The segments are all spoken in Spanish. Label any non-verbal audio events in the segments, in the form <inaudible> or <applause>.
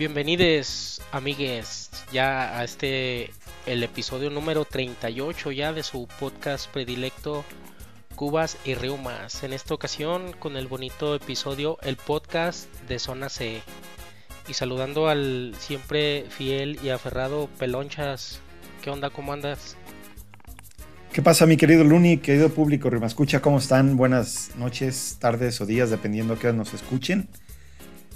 Bienvenidos, amigues, ya a este, el episodio número 38 ya de su podcast predilecto Cubas y Riumas. En esta ocasión con el bonito episodio El Podcast de Zona C. Y saludando al siempre fiel y aferrado Pelonchas. ¿Qué onda? ¿Cómo andas? ¿Qué pasa, mi querido Luni, querido público Escucha, ¿Cómo están? Buenas noches, tardes o días, dependiendo a qué nos escuchen.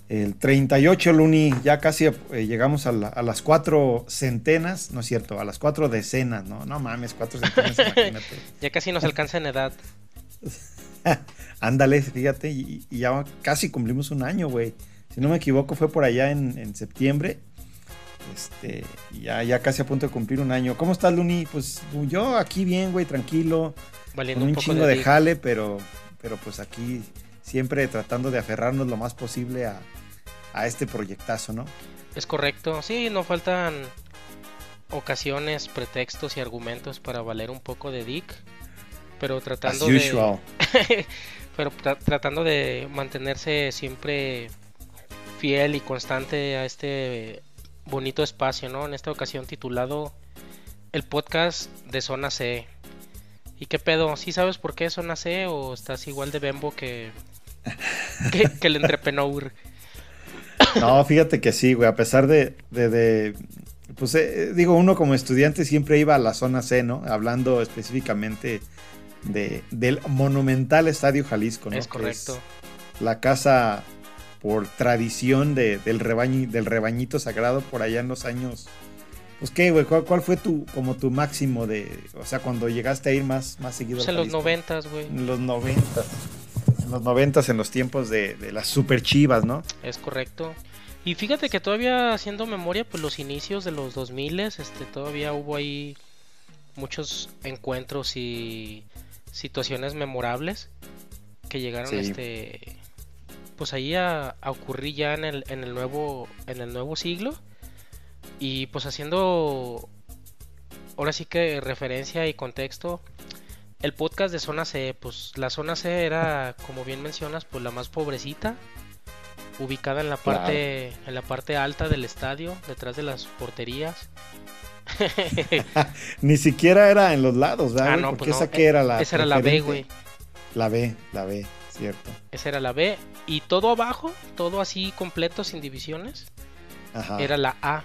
El 38, Luni, ya casi eh, llegamos a, las cuatro centenas, no es cierto, a las cuatro decenas, ¿no? No mames, cuatro centenas, <laughs> imagínate. ya casi nos alcanza en edad. <laughs> Ándale, fíjate, y, ya casi cumplimos un año, güey. Si no me equivoco, fue por allá en, septiembre. Este, ya, ya casi a punto de cumplir un año. ¿Cómo estás, Luni? Pues yo aquí bien, güey, tranquilo. Valiendo con un, chingo de, de jale, pero, pero pues aquí siempre tratando de aferrarnos lo más posible a, a este proyectazo, ¿no? Es correcto, sí, no faltan ocasiones, pretextos y argumentos para valer un poco de Dick, pero tratando de <laughs> pero tratando de mantenerse siempre fiel y constante a este bonito espacio, ¿no? En esta ocasión titulado el podcast de Zona C. ¿Y qué pedo? ¿Sí sabes por qué Zona C o estás igual de bembo que que, que el entrepreneur? No, fíjate que sí, güey, a pesar de, pues eh, digo, uno como estudiante siempre iba a la zona C, ¿no? Hablando específicamente de, del monumental Estadio Jalisco, ¿no? Es correcto. la casa por tradición del, rebaño, del rebañito sagrado por allá en los años. Pues qué, güey, ¿cuál, fue tu, como tu máximo de, o sea, cuando llegaste a ir más, más seguido? Pues en los noventas, güey. En los noventas en los noventas, en los tiempos de, las super chivas, ¿no? Es correcto. Y fíjate que todavía haciendo memoria, pues los inicios de los 2000 este, todavía hubo ahí muchos encuentros y situaciones memorables que llegaron este pues ahí a, ocurrir ya en el, en el nuevo en el nuevo siglo y pues haciendo ahora sí que referencia y contexto el podcast de Zona C, pues la Zona C era, como bien mencionas, pues la más pobrecita, ubicada en la parte, en la parte alta del estadio, detrás de las porterías. <laughs> Ni siquiera era en los lados, ¿verdad? Ah, no, Porque pues esa que era la. Esa era la B, güey. La B, la B, cierto. Esa era la B. Y todo abajo, todo así completo, sin divisiones, era la A.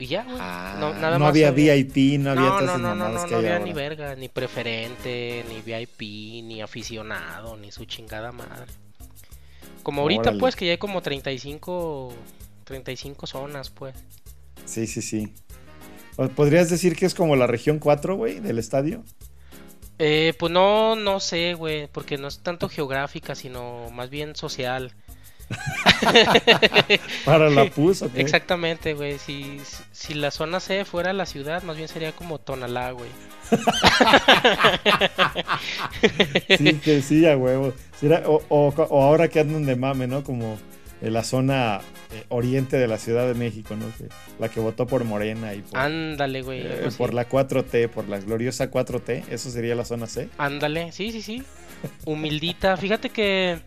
Y ya, güey. Ah, no, nada no había VIP, no había No, no, no, no, no, no había ni verga, ni preferente, ni VIP, ni aficionado, ni su chingada madre. Como ahorita, pues, que ya hay como 35, 35 zonas, pues. Sí, sí, sí. ¿Podrías decir que es como la región 4, güey, del estadio? Eh, pues no, no sé, güey, porque no es tanto geográfica, sino más bien social. <laughs> Para la puso Exactamente, güey. Si, si la zona C fuera la ciudad, más bien sería como Tonalá, güey. <laughs> sí, que sí, a huevo. o, ahora que andan de mame, ¿no? Como en la zona eh, oriente de la Ciudad de México, ¿no? la que votó por Morena y por, Ándale, güey. Eh, por la 4T, por la gloriosa 4T, eso sería la zona C. Ándale, sí, sí, sí. Humildita. Fíjate que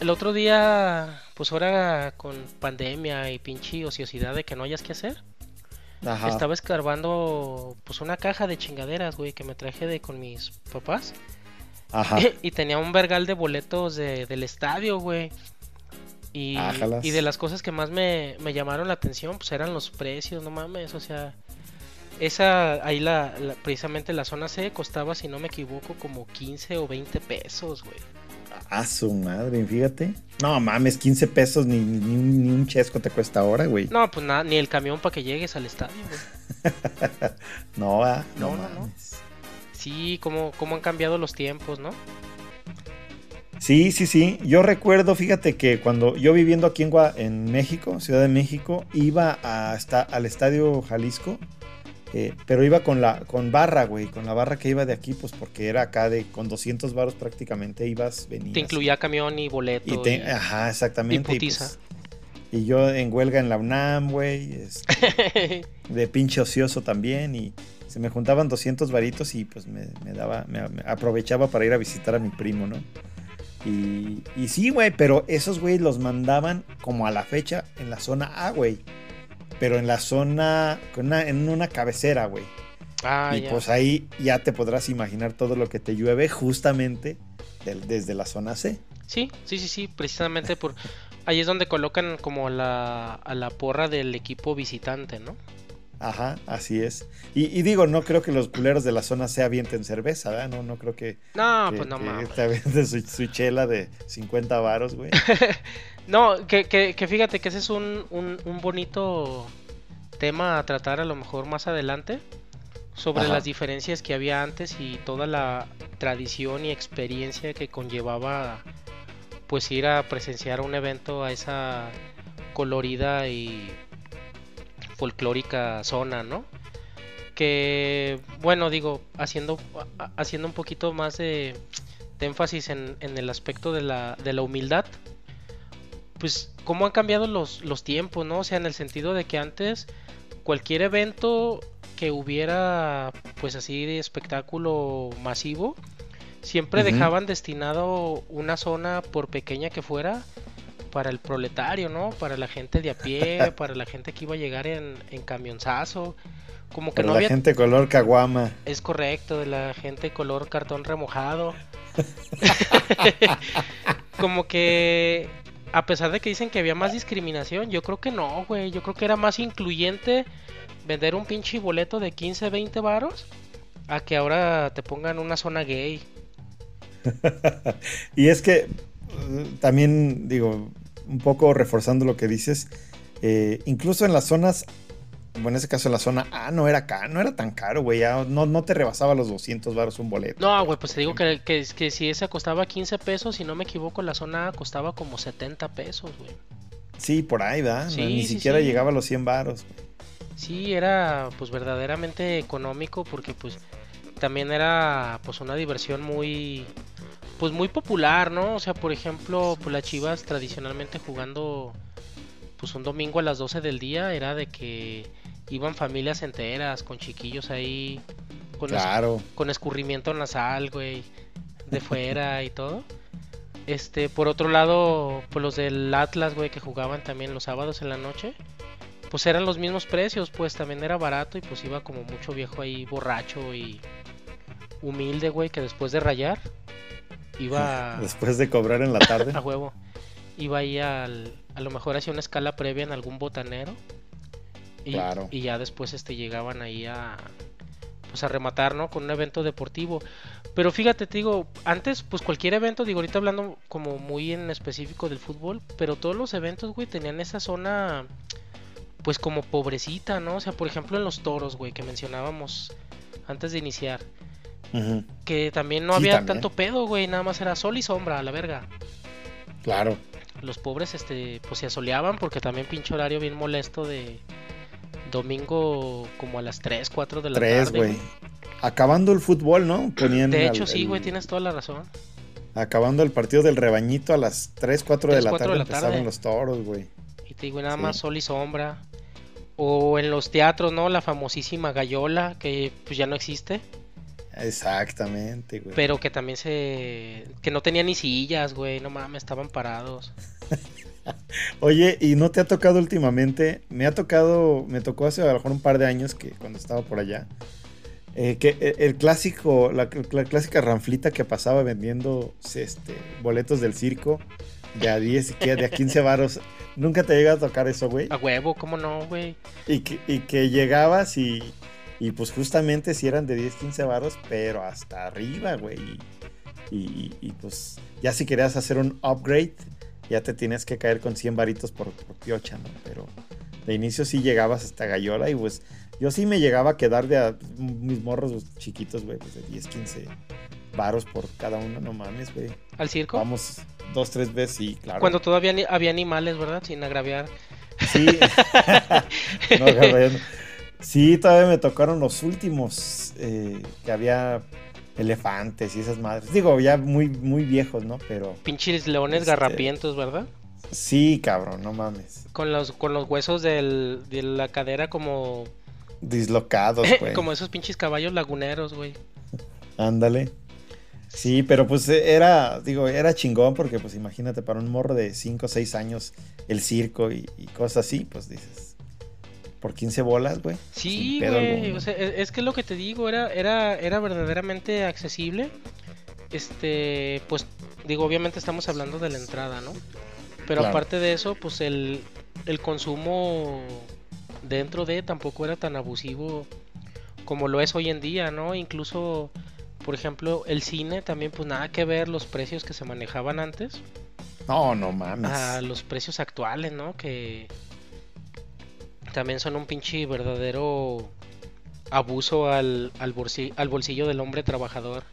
el otro día, pues ahora con pandemia y pinche ociosidad de que no hayas que hacer. Estaba escarbando pues una caja de chingaderas, güey, que me traje de con mis papás. Ajá. <laughs> y tenía un vergal de boletos de, del estadio, güey. Y, y, de las cosas que más me, me, llamaron la atención, pues eran los precios, no mames, o sea, esa, ahí la, precisamente la zona C costaba, si no me equivoco, como 15 o 20 pesos, güey. A su madre, fíjate. No mames, 15 pesos ni, ni, un chesco te cuesta ahora, güey. No, pues nada, ni el camión para que llegues al estadio, güey. <laughs> no, ah, no, no, no, Sí, cómo, cómo han cambiado los tiempos, ¿no? Sí, sí, sí. Yo recuerdo, fíjate que cuando yo viviendo aquí en, en México, Ciudad de México, iba hasta al Estadio Jalisco eh, pero iba con la con barra, güey, con la barra que iba de aquí, pues porque era acá de con 200 baros prácticamente ibas, venías. Te incluía camión y boleto. Y ajá, exactamente. Y, pues, y, yo en huelga en la UNAM, güey, este, <laughs> de pinche ocioso también y se me juntaban 200 varitos y pues me, daba, me, aprovechaba para ir a visitar a mi primo, ¿no? Y, y sí, güey, pero esos güey los mandaban como a la fecha en la zona A, güey. Pero en la zona, en una cabecera, güey. Ah, y pues ahí ya te podrás imaginar todo lo que te llueve justamente desde la zona C. Sí, sí, sí, sí, precisamente por ahí es donde colocan como la, a la porra del equipo visitante, ¿no? Ajá, así es. Y, digo, no creo que los culeros de la zona C avienten cerveza, ¿verdad? No, no creo que. No, pues no mames. Te avienten su, chela de 50 varos, güey. <laughs> no, que, que, que, fíjate que ese es un, un, un, bonito tema a tratar a lo mejor más adelante. Sobre las diferencias que había antes y toda la tradición y experiencia que conllevaba pues ir a presenciar un evento a esa colorida y folclórica zona, ¿no? Que, bueno, digo, haciendo, haciendo un poquito más de, énfasis en, el aspecto de la, de la humildad, pues cómo han cambiado los, los tiempos, ¿no? O sea, en el sentido de que antes cualquier evento que hubiera, pues así de espectáculo masivo, siempre dejaban destinado una zona, por pequeña que fuera, para el proletario, ¿no? Para la gente de a pie, <laughs> para la gente que iba a llegar en, en camionzazo. Como que no la gente color caguama. Es correcto, de la gente color cartón remojado. <laughs> <laughs> como que a pesar de que dicen que había más discriminación, yo creo que no, güey. Yo creo que era más incluyente vender un pinche boleto de 15, 20 varos a que ahora te pongan una zona gay. <laughs> y es que también digo, un poco reforzando lo que dices, eh, incluso en las zonas, bueno, en ese caso la zona A no era acá, no era tan caro, güey, no, no te rebasaba los 200 baros un boleto. No, güey, pues te digo que, que, que, si esa costaba 15 pesos, si no me equivoco, la zona A costaba como 70 pesos, güey. Sí, por ahí, ¿verdad? Ni siquiera llegaba a los 100 baros. Sí, era pues verdaderamente económico porque pues también era pues una diversión muy pues muy popular, ¿no? O sea, por ejemplo, pues las Chivas tradicionalmente jugando pues un domingo a las 12 del día era de que iban familias enteras con chiquillos ahí con, con escurrimiento nasal, güey, de fuera <laughs> y todo. Este, por otro lado, pues los del Atlas, güey, que jugaban también los sábados en la noche, pues eran los mismos precios, pues también era barato y pues iba como mucho viejo ahí borracho y humilde, güey, que después de rayar iba... <laughs> Después de cobrar en la tarde. <laughs> a huevo. Iba ahí al, a lo mejor hacía una escala previa en algún botanero. Y, claro. y ya después este llegaban ahí a pues a rematar, ¿no? Con un evento deportivo. Pero fíjate, te digo, antes pues cualquier evento, digo, ahorita hablando como muy en específico del fútbol, pero todos los eventos, güey, tenían esa zona pues como pobrecita, ¿no? O sea, por ejemplo en los toros, güey, que mencionábamos antes de iniciar. Que también no había tanto pedo, güey, nada más era sol y sombra, a la verga. Claro. Los pobres, este, pues se asoleaban porque también pinche horario bien molesto de domingo como a las 3, 4 de la 3, tarde. güey. Acabando el fútbol, ¿no? de hecho, sí, güey, tienes toda la razón. Acabando el partido del rebañito a las 3, 4 de la tarde, de la empezaron los toros, güey. Y te digo, nada más sol y sombra. O en los teatros, ¿no? La famosísima gallola, que pues ya no existe. Exactamente, güey. Pero que también se. que no tenía ni sillas, güey. No mames, estaban parados. <laughs> Oye, ¿y no te ha tocado últimamente? Me ha tocado, me tocó hace a lo mejor un par de años que cuando estaba por allá. Eh, que eh, el clásico, la, clásica ranflita que pasaba vendiendo este, boletos del circo de a 10 de a 15 varos. ¿Nunca te llega a tocar eso, güey? A huevo, ¿cómo no, güey? Y que, y que llegabas y, y pues justamente si eran de 10, 15 varos, pero hasta arriba, güey. Y, y, pues ya si querías hacer un upgrade, ya te tienes que caer con 100 varitos por, por piocha, ¿no? Pero de inicio sí llegabas hasta Gallola y pues yo sí me llegaba a quedar de a, mis morros chiquitos, güey, pues de 10, 15 varos por cada uno, no mames, güey. ¿Al circo? Vamos dos, tres veces, sí, claro. Cuando todavía había animales, ¿verdad? Sin agraviar. Sí. <laughs> <laughs> no, Sí, todavía me tocaron los últimos eh, que había elefantes y esas madres. Digo, ya muy, muy viejos, ¿no? Pero. Pinches leones este, garrapientos, ¿verdad? Sí, cabrón, no mames. Con los, con los huesos de la cadera como. Dislocados, <laughs> güey. como esos pinches caballos laguneros, güey. Ándale. Sí, pero pues era, digo, era chingón porque pues imagínate para un morro de 5 o 6 años el circo y, y cosas así, pues dices, por 15 bolas, güey. Sí, güey, o sea, e, es que lo que te digo, era, era, era verdaderamente accesible. Este, pues digo, obviamente estamos hablando de la entrada, ¿no? Pero aparte de eso, pues el, el consumo dentro de tampoco era tan abusivo como lo es hoy en día, ¿no? Incluso, por ejemplo, el cine también, pues nada que ver los precios que se manejaban antes. No, no mames. A los precios actuales, ¿no? Que también son un pinche verdadero abuso al, al, bolsillo, al bolsillo del hombre trabajador.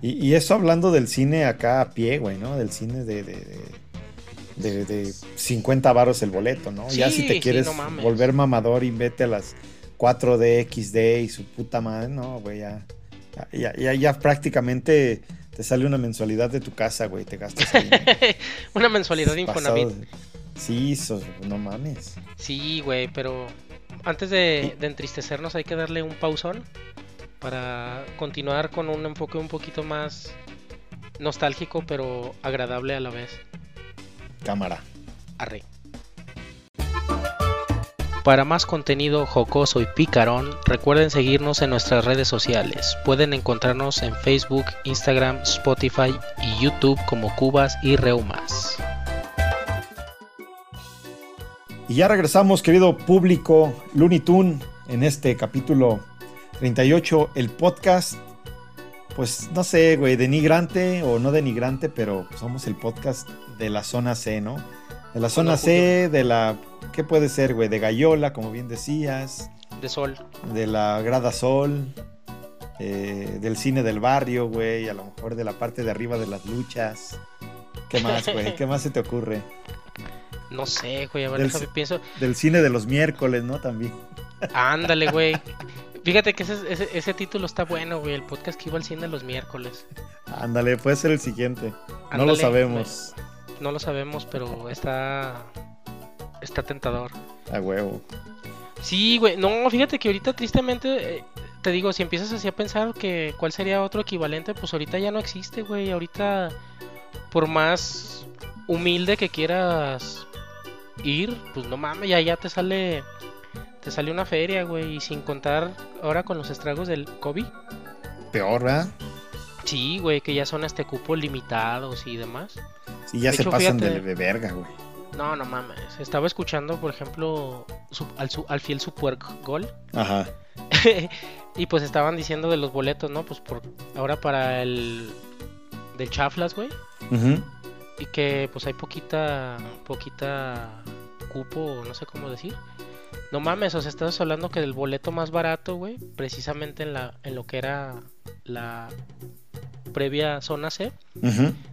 Y, y, eso hablando del cine acá a pie, güey, ¿no? Del cine de, de, de, de 50 varos el boleto, ¿no? ya si te quieres volver mamador y vete a las 4D, XD y su puta madre, no, güey, ya, ya, ya, ya prácticamente te sale una mensualidad de tu casa, güey, te gastas <laughs> una mensualidad de Infonavit. Sí, eso, no mames. Sí, güey, pero antes de, de, entristecernos hay que darle un pausón para continuar con un enfoque un poquito más nostálgico, pero agradable a la vez. Cámara. Arre. Para más contenido jocoso y picarón, recuerden seguirnos en nuestras redes sociales. Pueden encontrarnos en Facebook, Instagram, Spotify y YouTube como Cubas y Reumas. Y ya regresamos, querido público Looney Tune, en este capítulo 38, el podcast. Pues no sé, güey, denigrante o no denigrante, pero somos el podcast de la zona C, ¿no? De la zona C, de la. ¿Qué puede ser, güey? De Gallola, como bien decías. De Sol. De la Grada Sol. Eh, del cine del barrio, güey. A lo mejor de la parte de arriba de las luchas. ¿Qué más, güey? ¿Qué más se te ocurre? No sé, güey. A ver, del, pienso. Del cine de los miércoles, ¿no? También. Ándale, güey. <laughs> Fíjate que ese, ese, ese, título está bueno, güey. El podcast que iba al cine los miércoles. Ándale, puede ser el siguiente. no lo sabemos. Güey no lo sabemos, pero está. Está tentador. A huevo. Sí, güey. No, fíjate que ahorita tristemente. Eh, te digo, si empiezas así a pensar que cuál sería otro equivalente, pues ahorita ya no existe, güey. Ahorita, por más humilde que quieras ir, pues no mames, ya, ya te sale. Te sale una feria, güey. Y sin contar ahora con los estragos del COVID. Peor, ¿verdad? Sí, güey, que ya son este cupo limitados y demás. Sí, ya se pasan de, verga, güey. No, no mames. Estaba escuchando, por ejemplo, al, al, fiel Super Gol. Ajá. <laughs> y pues estaban diciendo de los boletos, ¿no? Pues por ahora para el del Chaflas, güey. Y que pues hay poquita poquita cupo, no sé cómo decir. No mames, o sea, estás hablando que el boleto más barato, güey, precisamente en la en lo que era la previa zona C,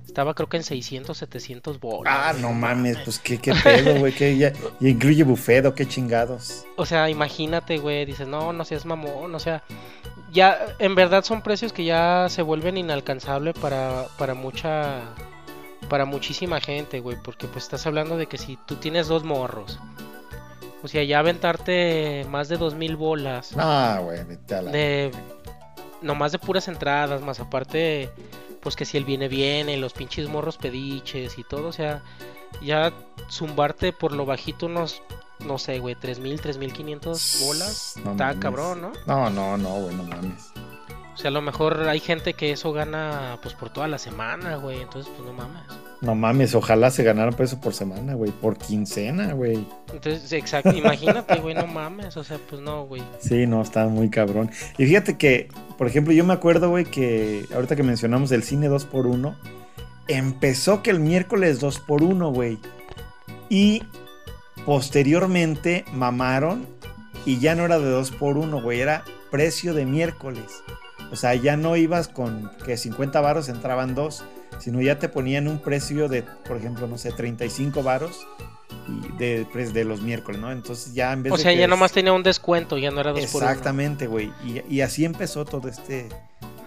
estaba creo que en 600, 700 bolas. Ah, no mames, pues qué, qué pedo, güey, que ya, incluye buffet o qué chingados. O sea, imagínate, güey, dices, no, no seas mamón, o sea, ya en verdad son precios que ya se vuelven inalcanzables para, para mucha, para muchísima gente, güey, porque pues estás hablando de que si tú tienes dos morros, o sea, ya aventarte más de dos mil bolas. Ah, güey. De nomás de puras entradas, más aparte, pues que si él viene, viene, los pinches morros pediches y todo, o sea, ya zumbarte por lo bajito unos, no sé, güey, 3000, 3500 bolas, está cabrón, ¿no? No, no, no, güey, no mames. O sea, a lo mejor hay gente que eso gana, pues por toda la semana, güey, entonces, pues no mames. No mames, ojalá se ganaran peso por semana, güey, por quincena, güey. Entonces, exacto, imagínate, güey, no mames, o sea, pues no, güey. Sí, no, está muy cabrón. Y fíjate que, por ejemplo, yo me acuerdo, güey, que ahorita que mencionamos el cine 2x1, empezó que el miércoles 2x1, güey. Y posteriormente mamaron y ya no era de 2x1, güey, era precio de miércoles. O sea, ya no ibas con que 50 varos entraban dos sino ya te ponían un precio de, por ejemplo, no sé, 35 varos y de, pues, de los miércoles, ¿no? Entonces ya en vez o sea, ya nomás tenía un descuento, ya no era dos Exactamente, güey. Y, y, así empezó todo este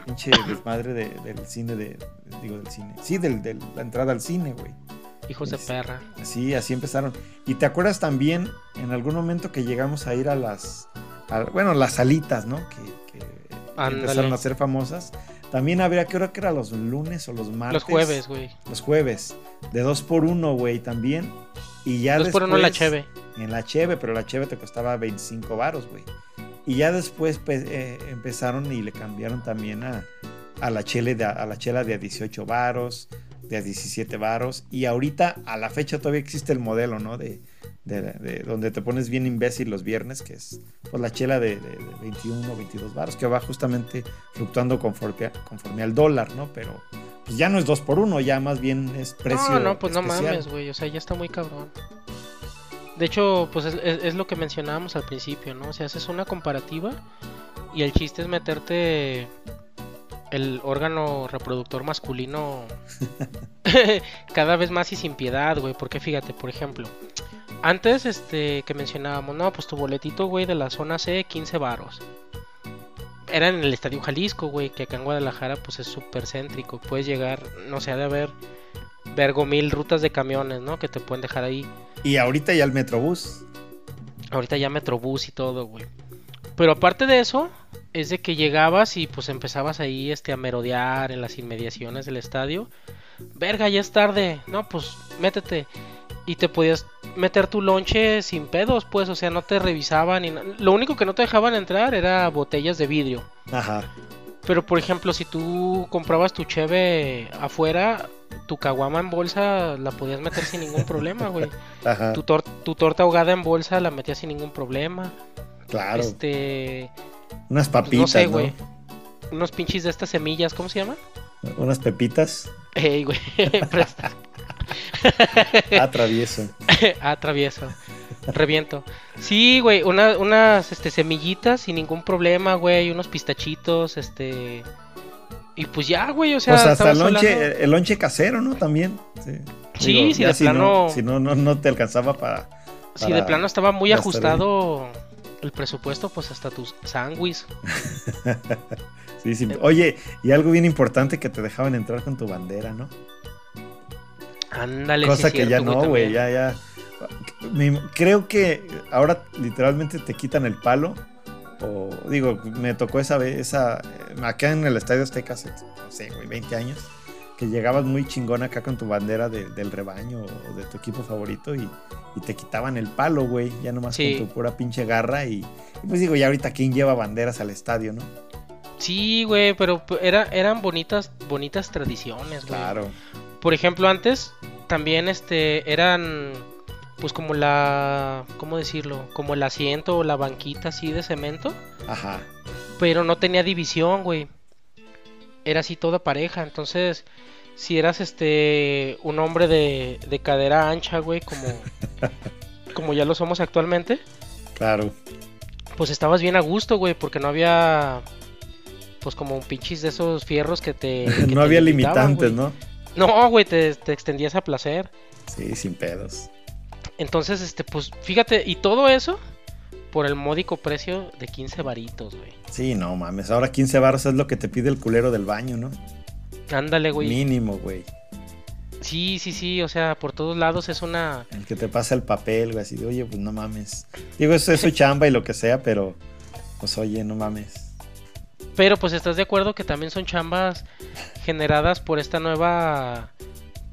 pinche <coughs> desmadre del cine, de, digo, del cine. Sí, del, de la entrada al cine, güey. Hijos de perra. Sí, así empezaron. Y te acuerdas también en algún momento que llegamos a ir a las, bueno, las salitas, ¿no? Que, empezaron a ser famosas También habría, creo que era los lunes o los martes. Los jueves, güey. Los jueves. De 2 por 1 güey, también. Y ya Dos por después. uno la cheve. En la cheve, pero la cheve te costaba 25 varos, güey. Y ya después pues, eh, empezaron y le cambiaron también a, a la chele de, a la chela de a 18 varos, de a 17 varos. Y ahorita, a la fecha, todavía existe el modelo, ¿no? De, de, de donde te pones bien imbécil los viernes, que es pues la chela de, de, de 21 o 22 varos, que va justamente fluctuando conforme, conforme al dólar, ¿no? Pero pues ya no es 2 por 1 ya más bien es precio. No, no, pues no mames, güey. O sea, ya está muy cabrón. De hecho, pues es, es- es lo que mencionábamos al principio, ¿no? O sea, haces una comparativa y el chiste es meterte el órgano reproductor masculino <laughs> <laughs> cada vez más y sin piedad, güey. Porque fíjate, por ejemplo, antes este que mencionábamos, no, pues tu boletito, güey, de la zona C, 15 varos. Era en el Estadio Jalisco, güey, que acá en Guadalajara pues es súper céntrico. Puedes llegar, no sé, ha de haber vergo mil rutas de camiones, ¿no? Que te pueden dejar ahí. Y ahorita ya el Metrobús. Ahorita ya Metrobús y todo, güey. Pero aparte de eso, es de que llegabas y pues empezabas ahí este, a merodear en las inmediaciones del estadio. Verga, ya es tarde. No, pues métete. Y te podías meter tu lonche sin pedos, pues, o sea, no te revisaban. Na- Lo único que no te dejaban entrar era botellas de vidrio. Ajá. Pero por ejemplo, si tú comprabas tu cheve afuera, tu caguama en bolsa la podías meter sin ningún problema, güey. <laughs> Ajá. Tu, tor- tu torta ahogada en bolsa la metías sin ningún problema. Claro. Este, Unas pues, papitas, no sé, ¿no? güey. Unos pinches de estas semillas, ¿cómo se llaman? Unas pepitas. Ey, güey, <laughs> presta. <laughs> Ah, travieso. ah, <laughs> travieso. Reviento. Sí, güey, una- unas este, semillitas sin ningún problema, güey, unos pistachitos, este... Y pues ya, güey, o sea... o sea, hasta el lonche, hablando- el lonche casero, ¿no? También. Sí, Sí, si de si plano- No, si no, no, no te alcanzaba para. Si de para plano estaba muy ajustado el presupuesto, pues hasta tus sándwiches. <laughs> Sí, sí. Oye, y algo bien importante que te dejaban entrar con tu bandera, ¿no? Ándale, Cosa que ya no, güey, ya, ya. Me- creo que ahora literalmente te quitan el palo. O digo, me tocó esa vez, esa, eh, acá en el Estadio Azteca hace, no sé, güey, 20 años, que llegabas muy chingón acá con tu bandera de- del rebaño o de tu equipo favorito y, y te quitaban el palo, güey, ya nomás Sí. con tu pura pinche garra y, y pues digo, ya ahorita quién lleva banderas al estadio, ¿no? Sí, güey, pero era, eran bonitas, bonitas tradiciones, güey. Claro. Por ejemplo, antes también este eran pues como la ¿cómo decirlo? Como el asiento o la banquita así de cemento, Ajá. pero no tenía división, güey. Era así toda pareja, entonces si eras este un hombre de, de cadera ancha, güey, como <laughs> como ya lo somos actualmente, Claro. pues estabas bien a gusto, güey, porque no había pues como un pinches de esos fierros que te que <laughs> no te había limitantes, güey. ¿no? No, güey, te, te extendías a placer. Sí, sin pedos. Entonces, este, pues, fíjate, y todo eso por el módico precio de 15 varitos, güey. Sí, no mames. Ahora 15 baros es lo que te pide el culero del baño, ¿no? Ándale, güey. Mínimo, güey. Sí, sí, sí, o sea, por todos lados es una... El que te pasa el papel, güey, así de, oye, pues no mames. Digo, eso es su chamba y lo que sea, pero, pues oye, no mames. Pero pues estás de acuerdo que también son chambas generadas por esta nueva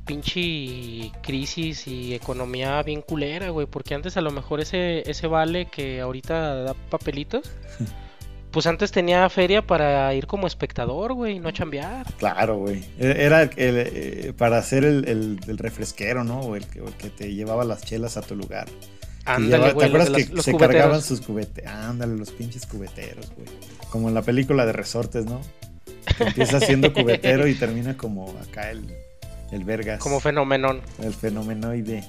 pinche crisis y economía bien culera, güey. Porque antes a lo mejor ese, ese vale que ahorita da papelitos, <laughs> pues antes tenía feria para ir como espectador, güey, no chambear. Claro, güey. E- Era el- el, eh, para hacer el, el- refresquero, ¿no? O el que te llevaba las chelas a tu lugar. Ándale, güey, ¿Te acuerdas los, que los se cubeteros. cargaban sus cubeteros? Ándale, los pinches cubeteros, güey. Como en la película de Resortes, ¿no? Que empieza siendo cubetero y termina como acá el, el vergas. Como fenomenón, el fenomenoide.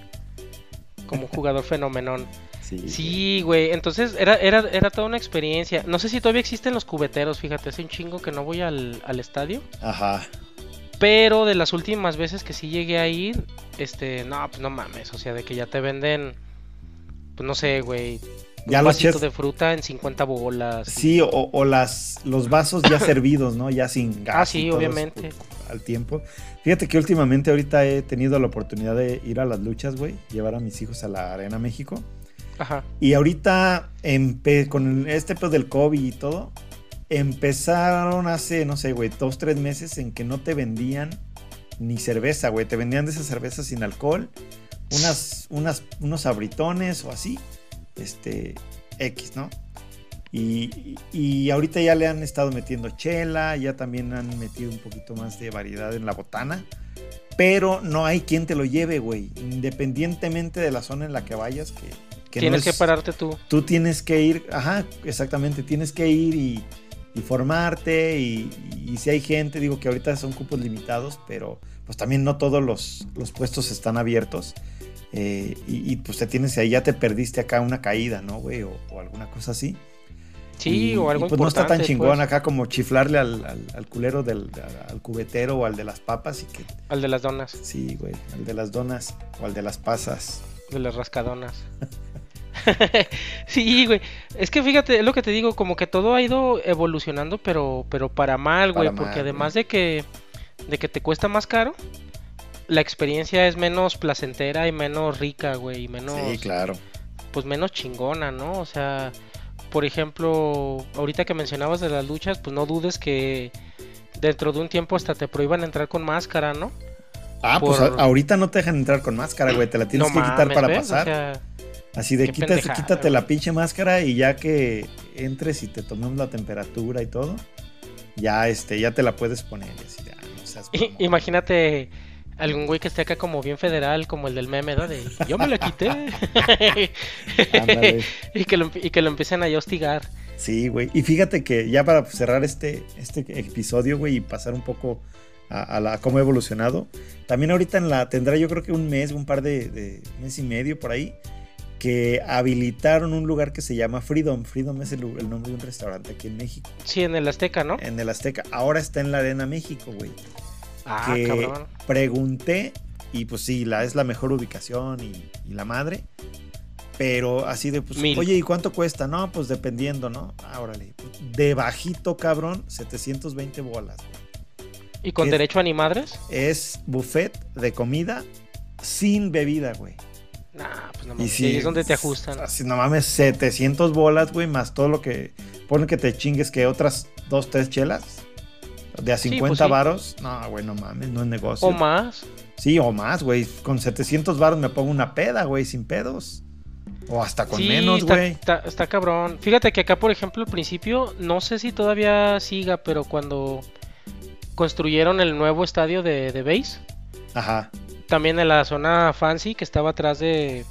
como jugador fenomenón. Sí. Sí, güey, entonces era, era, era toda una experiencia. No sé si todavía existen los cubeteros, fíjate, hace un chingo que no voy al, al estadio. Ajá. Pero de las últimas veces que sí llegué a ir, este, no, pues no mames, o sea, de que ya te venden, pues no sé, güey, Ya un los vasito de fruta en 50 bolas. Sí, o, o las, los vasos ya <coughs> servidos, ¿no? Ya sin gas. Ah, sí, obviamente. Al tiempo. Fíjate que últimamente ahorita he tenido la oportunidad de ir a las luchas, güey. Llevar a mis hijos a la Arena México. Ajá. Y ahorita, con este pedo del COVID y todo, empezaron hace, no sé, güey, dos, tres meses en que no te vendían ni cerveza, güey. Te vendían de esas cervezas sin alcohol, unas, unas, unos abritones o así, este, X, ¿no? Y, y, ahorita ya le han estado metiendo chela, ya también han metido un poquito más de variedad en la botana. Pero no hay quien te lo lleve, güey. Independientemente de la zona en la que vayas, que, tienes que pararte tú. Tú tienes que ir, ajá, exactamente, tienes que ir y, y formarte. Y, y, si hay gente, digo que ahorita son cupos limitados, pero pues también no todos los, los puestos están abiertos. Eh, y, pues te tienes ahí, ya te perdiste acá una caída, ¿no, güey? O, o alguna cosa así. Sí, o algo y pues no está tan chingón pues. acá como chiflarle al, al, culero del al cubetero o al de las papas y que. Al de las donas. Sí, güey. Al de las donas o al de las pasas. De las rascadonas. <laughs> sí, güey. Es que fíjate, es lo que te digo, como que todo ha ido evolucionando, pero, pero para mal, güey. Porque además de que, de que te cuesta más caro, la experiencia es menos placentera y menos rica, güey. Y menos. Sí, claro. Pues menos chingona, ¿no? O sea por ejemplo, ahorita que mencionabas de las luchas, pues no dudes que dentro de un tiempo hasta te prohíban entrar con máscara, ¿no? Ah, pues ahorita no te dejan entrar con máscara, güey, te la tienes que quitar para pasar. Así de quítate, quítate la pinche máscara y ya que entres y te tomemos la temperatura y todo, ya este, ya te la puedes poner. Así de, ah, Imagínate algún güey que esté acá como bien federal, como el del meme, ¿no? De yo me la quité. <laughs> y, que lo, y que lo empiecen a hostigar. Sí, güey. Y fíjate que ya para cerrar este, este episodio, güey, y pasar un poco a, la, cómo ha evolucionado. También ahorita en la tendrá yo creo que un mes, un par de, de mes y medio por ahí, que habilitaron un lugar que se llama Freedom. Freedom es el, el, nombre de un restaurante aquí en México. Sí, en el Azteca, ¿no? En el Azteca. Ahora está en la Arena México, güey. Ah, que pregunté y pues sí, la, es la mejor ubicación y, la madre. Pero así de, pues, oye, ¿y cuánto cuesta? No, pues dependiendo, ¿no? Ah, órale. De bajito, cabrón, 720 bolas. ¿Y con derecho a ni madres? Es buffet de comida sin bebida, güey. Nah, pues no mames. Y es donde te ajustan. Así, no mames, 700 bolas, güey, más todo lo que. Pone que te chingues que otras dos, tres chelas. De a 50 pues varos, no, güey, no mames, no es negocio. O más. Sí, o más, güey. Con 700 varos me pongo una peda, güey, sin pedos. O hasta con menos, güey. Está, está, cabrón. Fíjate que acá, por ejemplo, al principio, no sé si todavía siga, pero cuando construyeron el nuevo estadio de, de base. Ajá. También en la zona fancy que estaba atrás de.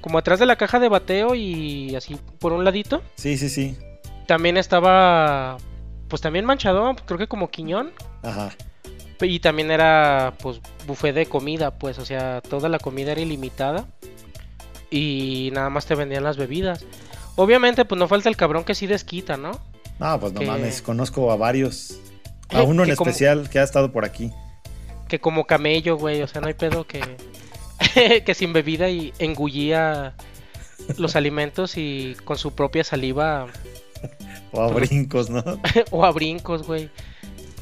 Como atrás de la caja de bateo y así por un ladito. Sí, sí, sí. También estaba pues también manchado, creo que como Quiñón. Ajá. Y también era, pues, buffet de comida, pues, o sea, toda la comida era ilimitada. Y nada más te vendían las bebidas. Obviamente, pues no falta el cabrón que sí desquita, ¿no? No, pues no mames, conozco a varios. A uno en especial que ha estado por aquí. Que como camello, güey, o sea, no hay pedo que. <laughs> que sin bebida y engullía los alimentos y con su propia saliva o a brincos, ¿no? <laughs> o a brincos, güey.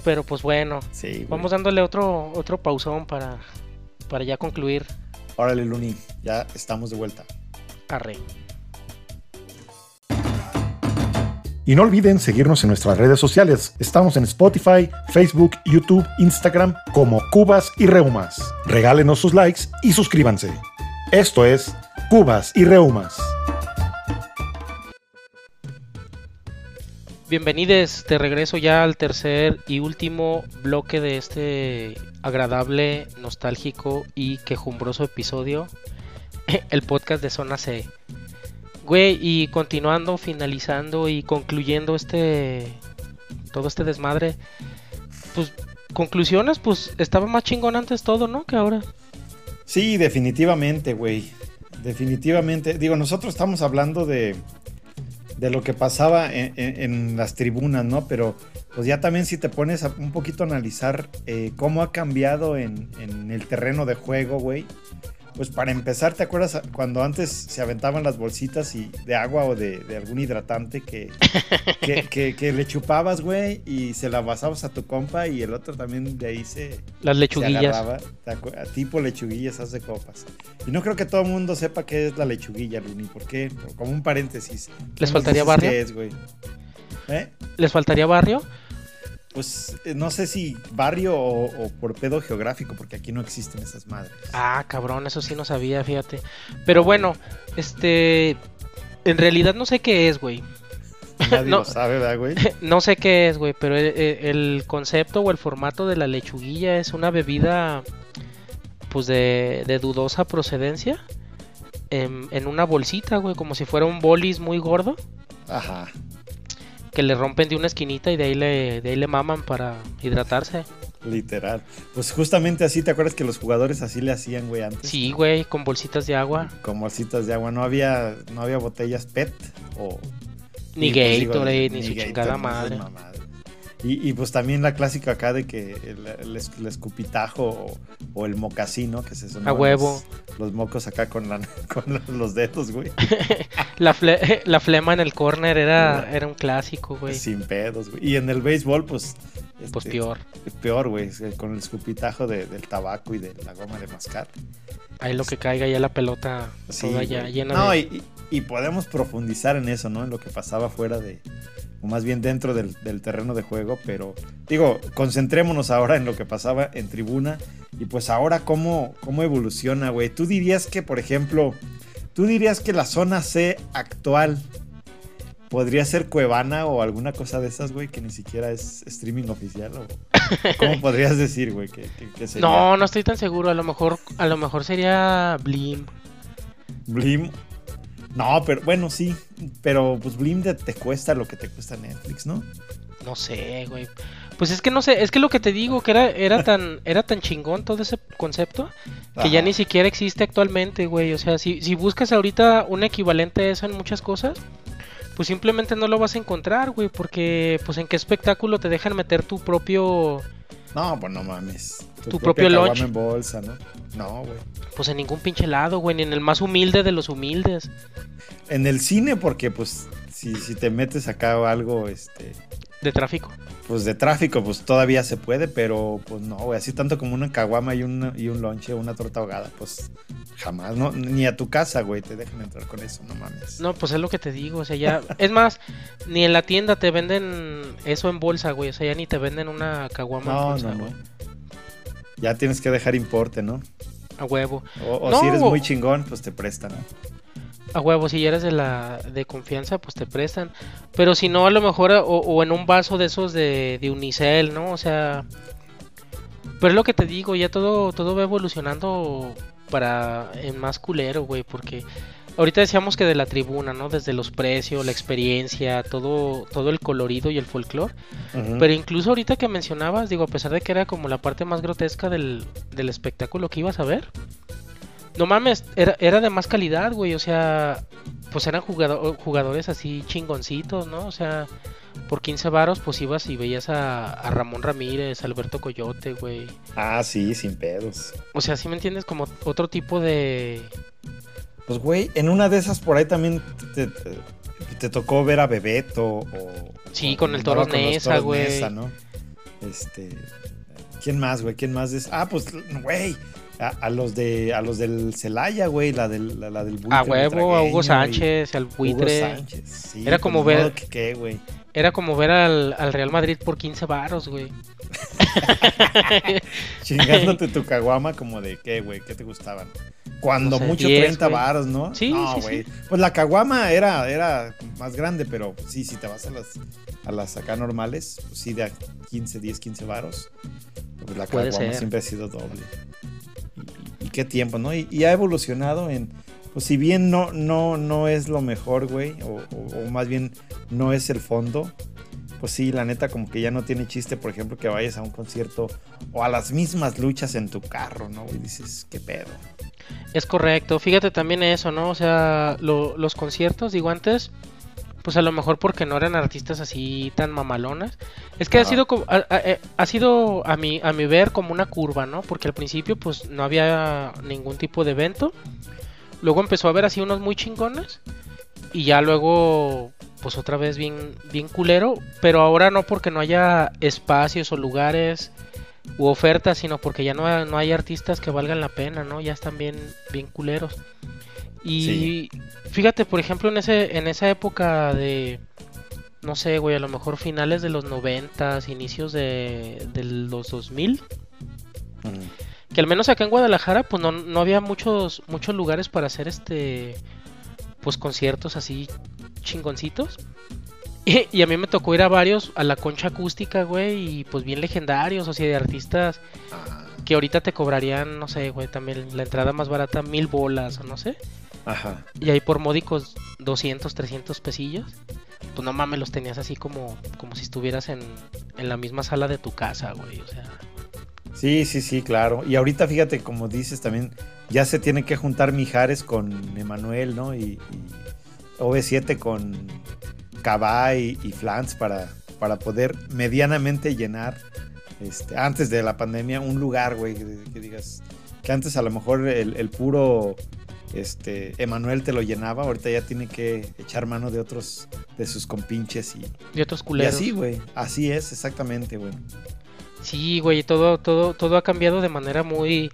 Pero pues bueno, sí, vamos dándole otro, otro pausón para, para ya concluir. Órale, Luni, ya estamos de vuelta. Arre. Y no olviden seguirnos en nuestras redes sociales. Estamos en Spotify, Facebook, YouTube, Instagram como Cubas y Reumas. Regálenos sus likes y suscríbanse. Esto es Cubas y Reumas. Bienvenidos de regreso ya al tercer y último bloque de este agradable, nostálgico y quejumbroso episodio, <clears throat> el podcast de Zona C. Güey, y continuando, finalizando y concluyendo este todo este desmadre, pues conclusiones, pues estaba más chingón antes todo, ¿no? Que ahora. Sí, definitivamente, güey. Definitivamente. Digo, nosotros estamos hablando de de lo que pasaba en, las tribunas, ¿no? Pero pues ya también si te pones a un poquito a analizar eh, cómo ha cambiado en, en el terreno de juego, güey. Pues para empezar, ¿te acuerdas cuando antes se aventaban las bolsitas y, de agua o de, algún hidratante <laughs> que, que, le chupabas, güey, y se la basabas a tu compa y el otro también de ahí se... Las lechuguillas. a tipo lechuguillas hace copas. Y no creo que todo el mundo sepa qué es la lechuguilla, Luni. ¿Por qué? Como un paréntesis. ¿Les faltaría barrio? ¿Qué es, güey? ¿Eh? ¿Les faltaría barrio? Pues eh, no sé si barrio o, o por pedo geográfico, porque aquí no existen esas madres. Ah, cabrón, eso sí no sabía, fíjate. Pero bueno, este. En realidad no sé qué es, güey. Nadie No. lo sabe, ¿verdad, güey? <laughs> No sé qué es, güey, pero el, el concepto o el formato de la lechuguilla es una bebida, pues de, de dudosa procedencia, en, en una bolsita, güey, como si fuera un bolis muy gordo, Ajá. Que le rompen de una esquinita y de ahí le, de ahí le maman para hidratarse. Literal. Pues justamente así, ¿te acuerdas que los jugadores así le hacían, güey, antes? Sí, güey, con bolsitas de agua, Con bolsitas de agua. No había, no había botellas PET o... ni pues, Gatorade, ni su chingada madre. mamadas. Y, y, pues también la clásica acá de que el, el el escupitajo o, o el mocasino, que se sonaban A huevo. Los, los mocos acá con, la- <laughs> con los dedos, güey. <laughs> La, fle- la flema en el corner era, era un clásico, güey. Sin pedos, güey. Y en el béisbol, pues... Pues este, peor. Peor, güey, con el escupitajo de- del tabaco y de la goma de mascar. Ahí lo que caiga ya la pelota Sí, toda ya llena no, de... y- y podemos profundizar en eso, ¿no? En lo que pasaba fuera de, o más bien dentro del, del terreno de juego, pero digo, concentrémonos ahora en lo que pasaba en tribuna y pues ahora cómo, cómo evoluciona, güey. Tú dirías que, por ejemplo, tú dirías que la zona C actual podría ser Cuevana o alguna cosa de esas, güey, que ni siquiera es streaming oficial o... ¿Cómo <laughs> podrías decir, güey, que, que- que sería? No, no estoy tan seguro. A lo mejor, a lo mejor sería Blim. Blim. No, pero bueno, sí. Pero pues Blim te, te cuesta lo que te cuesta Netflix, ¿no? No sé, güey. Pues es que no sé, es que lo que te digo, que era, era tan, era tan chingón todo ese concepto, que ya ni siquiera existe actualmente, güey. O sea, si, si buscas ahorita un equivalente a eso en muchas cosas, pues simplemente no lo vas a encontrar, güey. Porque, pues, ¿en qué espectáculo te dejan meter tu propio... No, pues no mames. Tu propia propio lunch. en bolsa, ¿no? No, güey. Pues en ningún pinche lado, güey, ni en el más humilde de los humildes. En el cine, porque pues si, si te metes acá o algo, este, De tráfico. pues de tráfico, pues todavía se puede, pero pues no, güey. Así tanto como una caguama y, una, y un lonche, una torta ahogada, pues jamás, no, ni a tu casa, güey, te dejan entrar con eso, no mames. No, pues es lo que te digo, o sea, ya... Es más, ni en la tienda te venden eso en bolsa, güey. O sea, ya ni te venden una caguama en no, bolsa, no, no. güey. Ya tienes que dejar importe, ¿no? A huevo. O, o No. si eres muy chingón, pues te prestan, ¿no? A huevo, si eres de la de confianza, pues te prestan. Pero si no, a lo mejor, o, o en un vaso de esos de, de unicel, ¿no? O sea... Pero es lo que te digo, ya todo, todo va evolucionando para en más culero, güey, porque ahorita decíamos que de la tribuna, ¿no? Desde los precios, la experiencia, todo, todo el colorido y el folclore. Pero incluso ahorita que mencionabas, digo, a pesar de que era como la parte más grotesca del, del espectáculo que ibas a ver, no mames, era, era de más calidad, güey, o sea, pues eran jugado- jugadores así chingoncitos, ¿no? O sea, por 15 varos, pues ibas y veías a, a Ramón Ramírez, Alberto Coyote, güey. Ah, sí, sin pedos. O sea, ¿sí me entiendes? Como otro tipo de... Pues, güey, en una de esas por ahí también te, te- te tocó ver a Bebeto o... Sí, o con el Neza, Toros güey. ¿no? Este... ¿Quién más, güey? ¿Quién más? de es- Ah, pues, güey. A, a los de a los del Celaya, güey, la del la, la del A buitre huevo, a Hugo Sánchez, al Hugo buitre. Sánchez, sí, Era pues, como ni ver- que güey. Era como ver al, al Real Madrid por 15 varos, güey. <laughs> Chingándote tu caguama como de qué, güey, ¿qué te gustaban? Cuando mucho 10, 30 güey. baros, ¿no? Sí, no, sí, güey. sí. Pues la caguama era, era más grande, pero sí, si te vas a las, a las acá normales, pues sí, de a 15, 10, 15 varos. Pues la caguama siempre ha sido doble. Qué tiempo, ¿no? Y, y ha evolucionado en, pues si bien no, no, no es lo mejor, güey, o, o- o más bien no es el fondo, pues sí, la neta como que ya no tiene chiste, por ejemplo, que vayas a un concierto o a las mismas luchas en tu carro, ¿no? Y dices, qué pedo. Es correcto, fíjate también eso, ¿no? O sea, lo- los conciertos, digo antes, pues a lo mejor porque no eran artistas así tan mamalonas. Es que ha sido, co- ha, ha- eh, ha sido a mi, a mi ver como una curva, ¿no? Porque al principio pues no había ningún tipo de evento. Luego empezó a haber así unos muy chingones. Y ya luego, pues otra vez bien, bien culero. Pero ahora no porque no haya espacios o lugares u ofertas, sino porque ya no hay, no hay artistas que valgan la pena, ¿no? Ya están bien, bien culeros. Y Sí. fíjate, por ejemplo, en ese, en esa época de, no sé, güey, a lo mejor finales de los 90, inicios de, de los 2000. Que al menos acá en Guadalajara, pues no, no había muchos, muchos lugares para hacer este, pues conciertos así chingoncitos. Y, a mí me tocó ir a varios, a la concha acústica, güey, y pues bien legendarios, o sea, de artistas ah. que ahorita te cobrarían, no sé, güey, también la entrada más barata, mil bolas, o no sé. Ajá. Y ahí por módicos 200, 300 pesillos. Pues no mames, los tenías así como, como si estuvieras en, en la misma sala de tu casa, güey, o sea. Sí, sí, sí, claro. Y ahorita fíjate, como dices también, ya se tiene que juntar Mijares con Emanuel, ¿no? Y, y OV7 con Cabay y, Flans para, para poder medianamente llenar este, antes de la pandemia un lugar, güey, que, digas que antes a lo mejor el, puro este Emanuel te lo llenaba, ahorita ya tiene que echar mano de otros de sus compinches y de otros culeros. Y así, güey, así es exactamente, güey. Sí, güey, todo todo todo ha cambiado de manera muy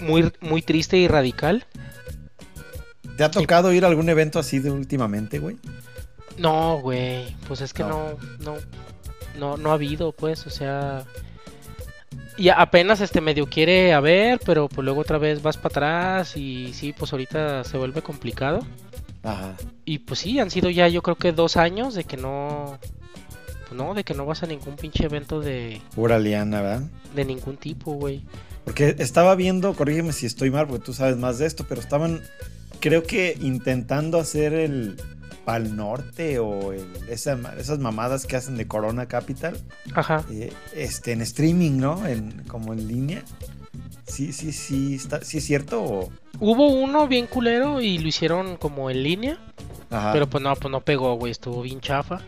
muy muy triste y radical. ¿Te ha tocado ir a algún evento así de últimamente, güey? No, güey, pues es que no. no, no, no, ha habido, pues, o sea, y apenas este medio quiere haber, pero pues luego otra vez vas para atrás y sí, pues ahorita se vuelve complicado. Ajá. Y pues sí, han sido ya yo creo que dos años de que no, pues no, de que no vas a ningún pinche evento de... Pura liana, ¿verdad? De ningún tipo, güey. Porque estaba viendo, corrígeme si estoy mal, porque tú sabes más de esto, pero estaban, creo que intentando hacer el, Pal Norte o esas mamadas que hacen de Corona Capital. Ajá. Eh, este, en streaming, ¿no? En, como en línea. Sí, sí, sí, está, sí es cierto. Hubo uno bien culero y lo hicieron como en línea. Ajá. Pero pues no, pues no pegó, güey, estuvo bien chafa.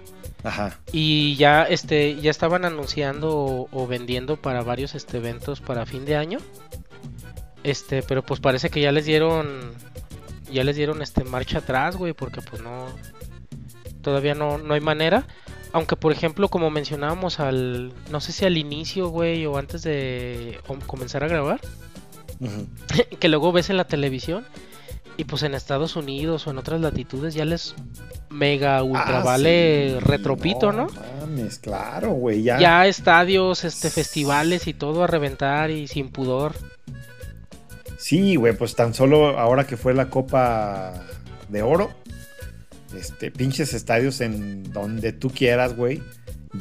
Ajá. Y ya, este, ya estaban anunciando o, vendiendo para varios este, eventos para fin de año. Este, pero pues parece que ya les dieron ya les dieron este marcha atrás, güey, porque pues no todavía no, no hay manera. Aunque por ejemplo, como mencionábamos al no sé si al inicio, güey, o antes de comenzar a grabar, <laughs> que luego ves en la televisión y pues en Estados Unidos o en otras latitudes ya les mega ultra ah, vale retropito, ¿no? Mames, claro, güey, ya. Ya estadios, este festivales y todo a reventar y sin pudor. Sí, güey, pues tan solo ahora que fue la Copa de Oro, este, pinches estadios en donde tú quieras, güey,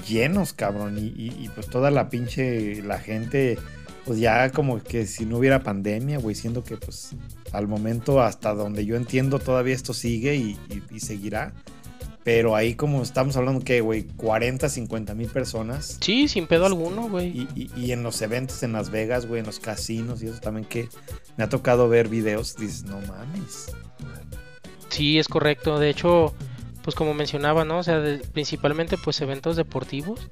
llenos, cabrón, y, pues toda la pinche, la gente, pues ya como que si no hubiera pandemia, güey, siendo que pues al momento hasta donde yo entiendo todavía esto sigue y, y seguirá. Pero ahí como estamos hablando que, güey, 40, 50 mil personas. Sí, sin pedo alguno, güey. Y, en los eventos en Las Vegas, güey, en los casinos y eso también que me ha tocado ver videos, dices, no mames. Sí, es correcto. De hecho, pues como mencionaba, ¿no? O sea, principalmente pues eventos deportivos.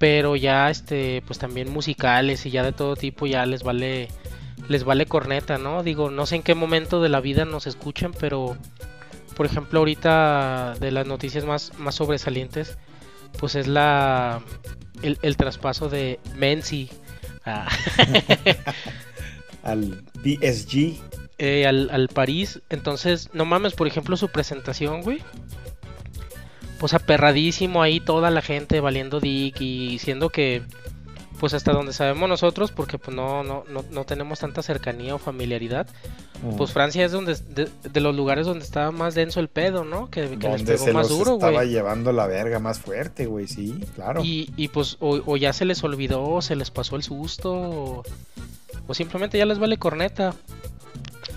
Pero ya, este, pues también musicales y ya de todo tipo ya les vale, les vale corneta, ¿no? Digo, no sé en qué momento de la vida nos escuchen, pero por ejemplo, ahorita de las noticias más, más sobresalientes, pues es la el, traspaso de Menzi <laughs> al PSG. Eh, al, al, París. Entonces, no mames, por ejemplo, su presentación, güey. Pues aperradísimo ahí toda la gente valiendo dick y siendo que pues hasta donde sabemos nosotros, porque pues no, no, no, tenemos tanta cercanía o familiaridad, pues Francia es donde de, los lugares donde estaba más denso el pedo, ¿no? Que, que les pegó más duro, güey. Estaba llevando la verga más fuerte, güey, sí, claro. Y, y pues o, ya se les olvidó, se les pasó el susto, o, simplemente ya les vale corneta.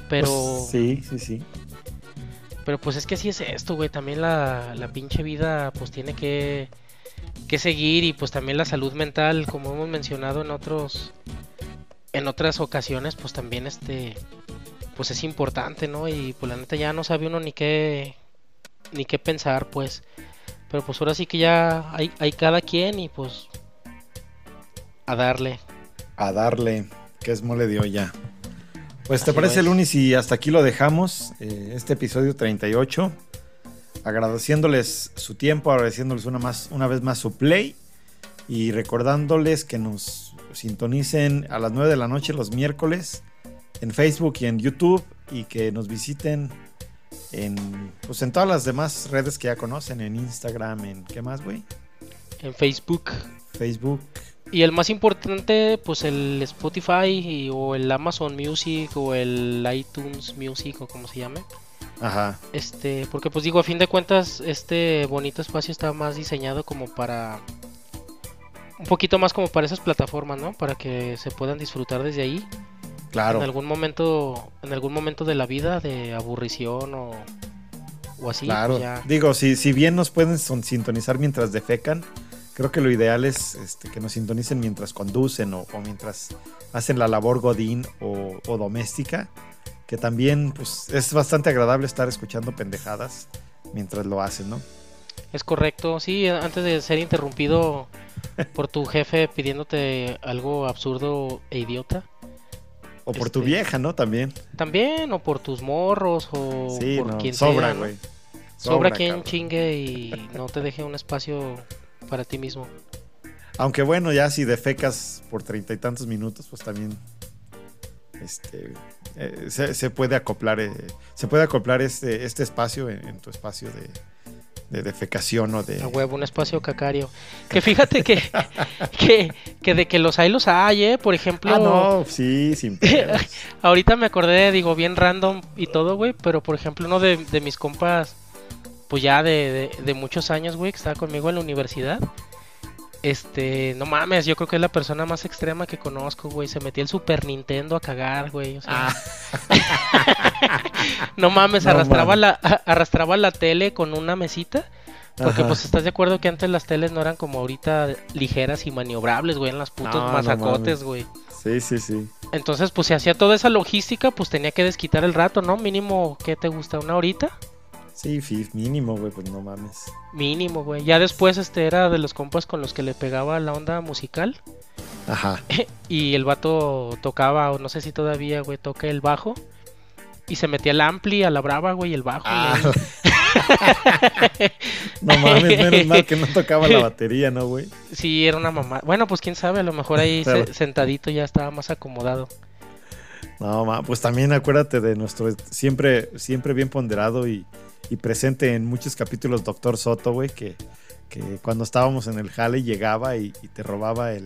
Pero... Pues, sí, sí, sí. Pero pues es que así es esto, güey. También la, la pinche vida pues tiene que que seguir y pues también la salud mental, como hemos mencionado en otros en otras ocasiones, pues también este pues es importante, ¿no? Y pues la neta ya no sabe uno ni qué ni qué pensar, pues. Pero pues ahora sí que ya hay, hay cada quien y pues a darle. A darle, que es mole de olla. Pues te parece, Lunis, y hasta aquí lo dejamos, eh, este episodio 38 agradeciéndoles su tiempo, agradeciéndoles una, más, una vez más su play y recordándoles que nos sintonicen a las 9 de la noche los miércoles en Facebook y en YouTube y que nos visiten en, pues en todas las demás redes que ya conocen, en Instagram, en ¿qué más, güey? En Facebook. Facebook. Y el más importante, pues el Spotify y- o el Amazon Music o el iTunes Music o como se llame. Ajá. Este, porque pues digo, a fin de cuentas, este bonito espacio está más diseñado como para un poquito más como para esas plataformas, ¿no? Para que se puedan disfrutar desde ahí. Claro. En algún momento, en algún momento de la vida de aburrición o, o así, Claro. pues ya. Digo, si, si bien nos pueden son- sintonizar mientras defecan, creo que lo ideal es este, que nos sintonicen mientras conducen o, o mientras hacen la labor godín o, o doméstica, que también pues, es bastante agradable estar escuchando pendejadas mientras lo hacen, ¿no? Es correcto, sí, antes de ser interrumpido por tu jefe pidiéndote algo absurdo e idiota. O por tu Este, vieja, ¿no? También. También, o por tus morros, o Sí, por no, quien sobra, güey. Sobra, quien cabrón. chingue y no te deje un espacio para ti mismo. Aunque bueno, ya si defecas por treinta y tantos minutos, pues también este, eh, se, se puede acoplar, eh, se puede acoplar este, este espacio en, en tu espacio de, de defecación o de... A huevo, un espacio cacario. Que fíjate que, <laughs> que, que de que los hay, los hay, ¿eh? Por ejemplo, Ah, no, sí, sin <laughs> ahorita me acordé, digo, bien random y todo, güey, pero por ejemplo, uno de, de mis compas, pues ya de, de, de muchos años, güey, que estaba conmigo en la universidad. Este, no mames, yo creo que es la persona más extrema que conozco, güey. Se metía el Super Nintendo a cagar, güey. O sea, <laughs> no mames, No arrastraba, mames. La, a- arrastraba la tele con una mesita. Porque Ajá. pues estás de acuerdo que antes las teles no eran como ahorita ligeras y maniobrables, güey, en las putos No, mazacotes, güey. Sí, sí, sí. Entonces, pues se hacía toda esa logística, pues tenía que desquitar el rato, ¿no? Mínimo, ¿qué te gusta? ¿Una horita? Sí, mínimo, güey, pues no mames. Mínimo, güey. Ya después, este era de los compas con los que le pegaba la onda musical. Ajá. <laughs> Y el vato tocaba, o no sé si todavía, güey, toca el bajo. Y se metía el ampli a la brava, güey, el bajo. Ah. <laughs> no mames, menos mal que no tocaba la batería, ¿no, güey? Sí, era una mamá. Bueno, pues quién sabe, a lo mejor ahí se- sentadito ya estaba más acomodado. No, ma, pues también acuérdate de nuestro siempre, siempre bien ponderado y, y presente en muchos capítulos Doctor Soto, güey, que, que cuando estábamos en el jale llegaba y, y te robaba el,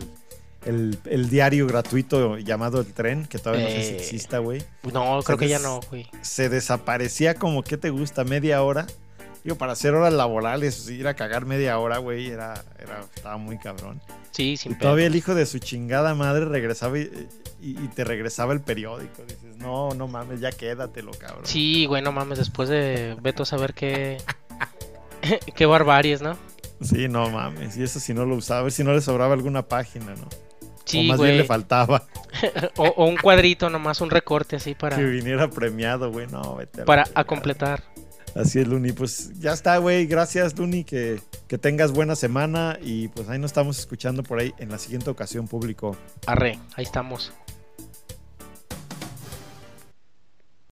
el, el diario gratuito llamado El Tren, que todavía no sé si Eh. exista, güey. No, creo que ya no, güey. Se desaparecía como, ¿qué te gusta? Media hora. Digo, para hacer horas laborales, ir a cagar media hora, güey, era, era, estaba muy cabrón. Sí, sin Y todavía el hijo de su chingada madre regresaba y, y- y te regresaba el periódico. Dices, no, no mames, ya quédatelo, cabrón. Sí, güey, no mames, después de Beto a saber qué. <laughs> qué barbaries, ¿no? Sí, no mames. Y eso si no lo usaba, a ver si no le sobraba alguna página, ¿no? o Sí, más bien le faltaba <laughs> O, o un cuadrito nomás, un recorte así para, que viniera premiado, güey. No, vete. a para a completar. Así es, Luni. Pues ya está, güey. Gracias, Luni. Que, que tengas buena semana. Y pues ahí nos estamos escuchando por ahí en la siguiente ocasión, público. Arre, ahí estamos.